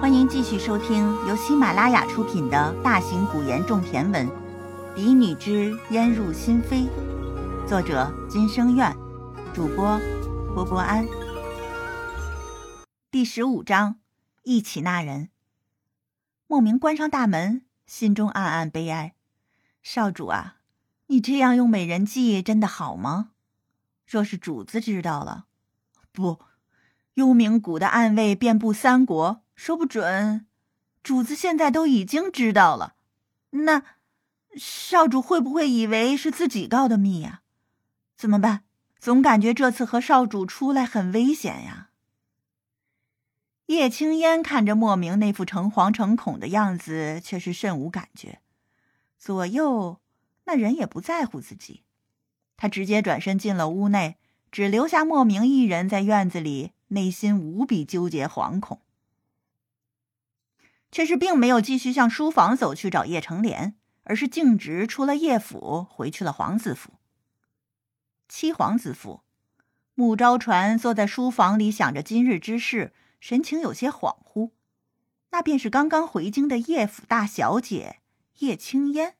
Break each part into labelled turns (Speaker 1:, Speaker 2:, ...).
Speaker 1: 欢迎继续收听由喜马拉雅出品的大型古言种田文《嫡女之烟入心扉》，作者金生苑，主播波波安。第十五章，一起那人。莫名关上大门，心中暗暗悲哀。少主啊，你这样用美人计真的好吗？若是主子知道了，不，幽冥谷的暗卫遍布三国。说不准，主子现在都已经知道了。那少主会不会以为是自己告的密呀？怎么办？总感觉这次和少主出来很危险呀。叶青烟看着莫名那副诚惶诚恐的样子，却是甚无感觉。左右那人也不在乎自己，他直接转身进了屋内，只留下莫名一人在院子里，内心无比纠结惶恐。却是并没有继续向书房走去找叶成莲，而是径直出了叶府，回去了皇子府。七皇子府，穆昭传坐在书房里想着今日之事，神情有些恍惚。那便是刚刚回京的叶府大小姐叶青烟。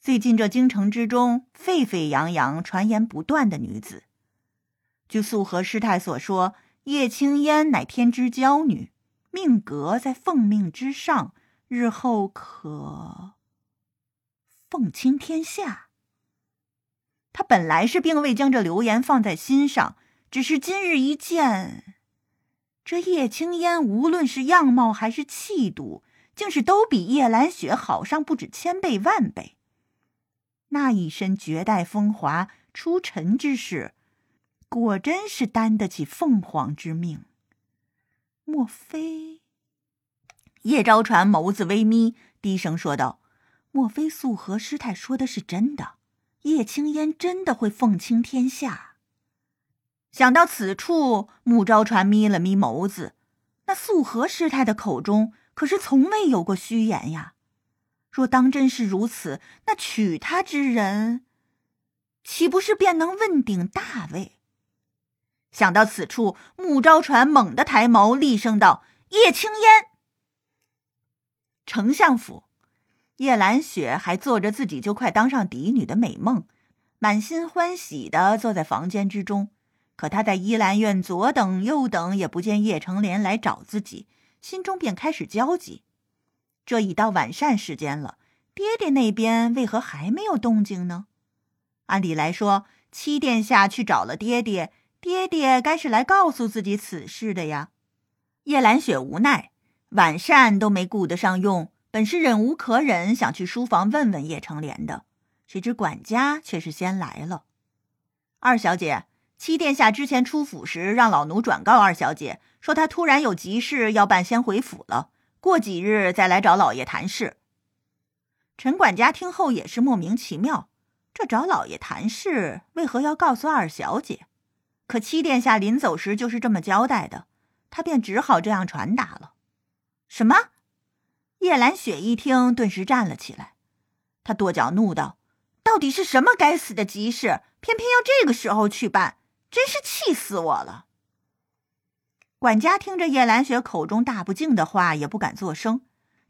Speaker 1: 最近这京城之中沸沸扬扬、传言不断的女子，据素和师太所说，叶青烟乃天之娇女。命格在奉命之上，日后可凤倾天下。他本来是并未将这流言放在心上，只是今日一见，这叶青烟无论是样貌还是气度，竟是都比叶兰雪好上不止千倍万倍。那一身绝代风华、出尘之势，果真是担得起凤凰之命。莫非？叶昭传眸子微眯，低声说道：“莫非素和师太说的是真的？叶青烟真的会凤倾天下？”想到此处，穆昭传眯了眯眸子。那素和师太的口中可是从未有过虚言呀。若当真是如此，那娶她之人，岂不是便能问鼎大位？想到此处，穆昭传猛地抬眸，厉声道：“叶青烟！”丞相府，叶兰雪还做着自己就快当上嫡女的美梦，满心欢喜的坐在房间之中。可她在依兰院左等右等，也不见叶成莲来找自己，心中便开始焦急。这已到晚膳时间了，爹爹那边为何还没有动静呢？按理来说，七殿下去找了爹爹。爹爹该是来告诉自己此事的呀。叶兰雪无奈，晚膳都没顾得上用，本是忍无可忍，想去书房问问叶成莲的，谁知管家却是先来了。二小姐，七殿下之前出府时，让老奴转告二小姐，说他突然有急事要办，先回府了，过几日再来找老爷谈事。陈管家听后也是莫名其妙，这找老爷谈事，为何要告诉二小姐？可七殿下临走时就是这么交代的，他便只好这样传达了。什么？叶兰雪一听，顿时站了起来，她跺脚怒道：“到底是什么该死的急事，偏偏要这个时候去办？真是气死我了！”管家听着叶兰雪口中大不敬的话，也不敢作声，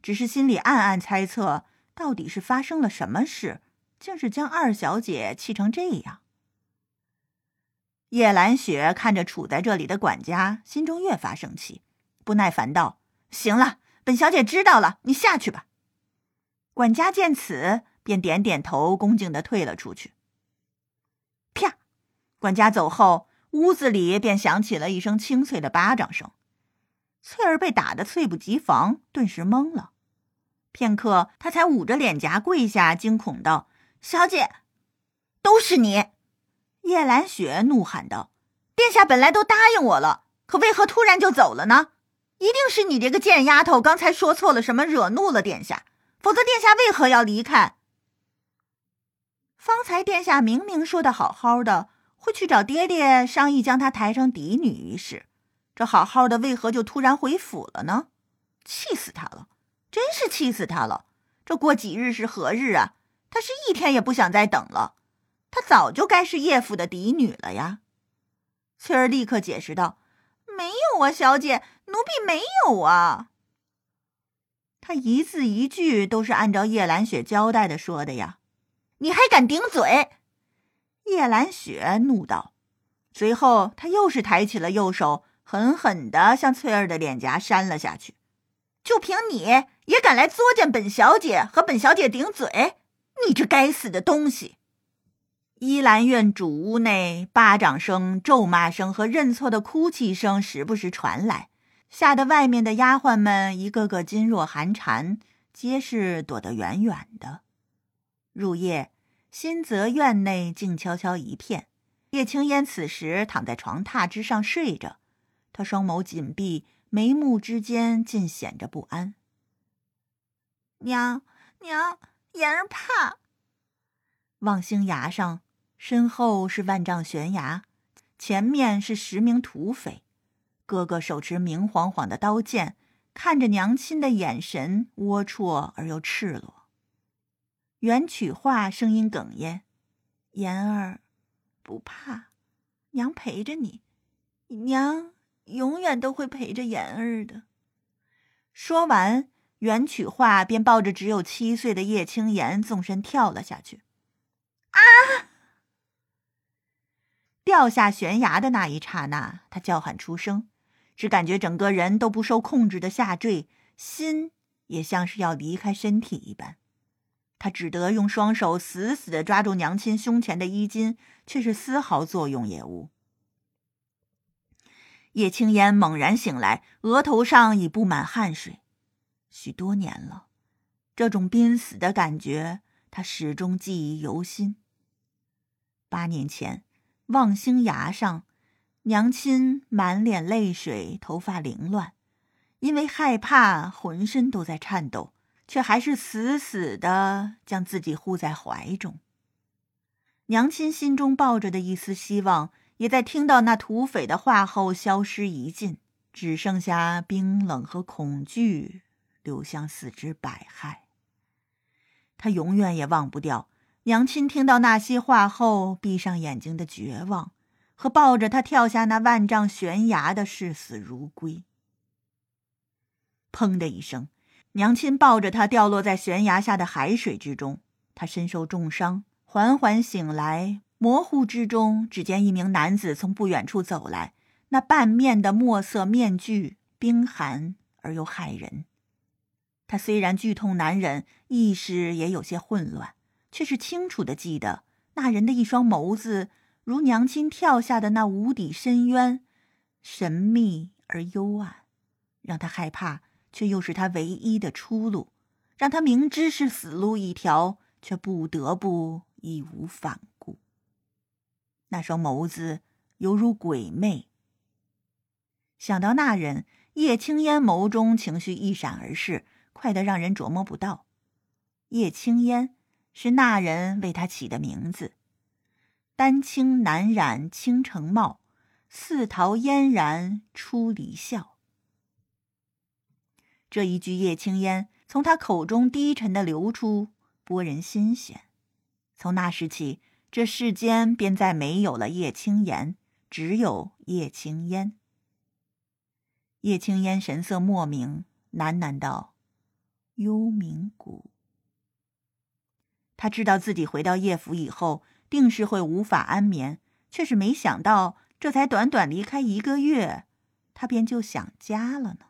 Speaker 1: 只是心里暗暗猜测，到底是发生了什么事，竟是将二小姐气成这样。叶兰雪看着处在这里的管家，心中越发生气，不耐烦道：“行了，本小姐知道了，你下去吧。”管家见此，便点点头，恭敬的退了出去。啪！管家走后，屋子里便响起了一声清脆的巴掌声。翠儿被打得猝不及防，顿时懵了。片刻，她才捂着脸颊跪下，惊恐道：“小姐，都是你！”叶兰雪怒喊道：“殿下本来都答应我了，可为何突然就走了呢？一定是你这个贱丫头刚才说错了什么，惹怒了殿下。否则，殿下为何要离开？方才殿下明明说的好好的，会去找爹爹商议将她抬成嫡女一事。这好好的，为何就突然回府了呢？气死他了！真是气死他了！这过几日是何日啊？他是一天也不想再等了。”她早就该是叶府的嫡女了呀！翠儿立刻解释道：“没有啊，小姐，奴婢没有啊。他一字一句都是按照叶兰雪交代的说的呀，你还敢顶嘴？叶兰雪怒道，随后她又是抬起了右手，狠狠的向翠儿的脸颊扇了下去。就凭你也敢来作践本小姐和本小姐顶嘴？你这该死的东西！依兰院主屋内，巴掌声、咒骂声和认错的哭泣声时不时传来，吓得外面的丫鬟们一个个噤若寒蝉，皆是躲得远远的。入夜，新泽院内静悄悄一片。叶青烟此时躺在床榻之上睡着，她双眸紧闭，眉目之间尽显着不安。娘娘，言儿怕。望星崖上。身后是万丈悬崖，前面是十名土匪，个个手持明晃晃的刀剑，看着娘亲的眼神龌龊而又赤裸。袁曲化声音哽咽：“言儿，不怕，娘陪着你，娘永远都会陪着言儿的。”说完，袁曲化便抱着只有七岁的叶青言纵身跳了下去。啊！掉下悬崖的那一刹那，他叫喊出声，只感觉整个人都不受控制的下坠，心也像是要离开身体一般。他只得用双手死死的抓住娘亲胸前的衣襟，却是丝毫作用也无。叶青烟猛然醒来，额头上已布满汗水。许多年了，这种濒死的感觉，他始终记忆犹新。八年前。望星崖上，娘亲满脸泪水，头发凌乱，因为害怕，浑身都在颤抖，却还是死死的将自己护在怀中。娘亲心中抱着的一丝希望，也在听到那土匪的话后消失一尽，只剩下冰冷和恐惧流向四肢百骸。他永远也忘不掉。娘亲听到那些话后，闭上眼睛的绝望，和抱着他跳下那万丈悬崖的视死如归。砰的一声，娘亲抱着他掉落在悬崖下的海水之中。他身受重伤，缓缓醒来，模糊之中，只见一名男子从不远处走来，那半面的墨色面具，冰寒而又骇人。他虽然剧痛难忍，意识也有些混乱。却是清楚的记得，那人的一双眸子，如娘亲跳下的那无底深渊，神秘而幽暗，让他害怕，却又是他唯一的出路；让他明知是死路一条，却不得不义无反顾。那双眸子犹如鬼魅。想到那人，叶青烟眸中情绪一闪而逝，快得让人琢磨不到。叶青烟。是那人为他起的名字，丹青难染倾城貌，似桃嫣然出离笑。这一句叶青烟从他口中低沉的流出，拨人心弦。从那时起，这世间便再没有了叶青言，只有叶青烟。叶青烟神色莫名，喃喃道：“幽冥谷。”他知道自己回到叶府以后，定是会无法安眠，却是没想到，这才短短离开一个月，他便就想家了呢。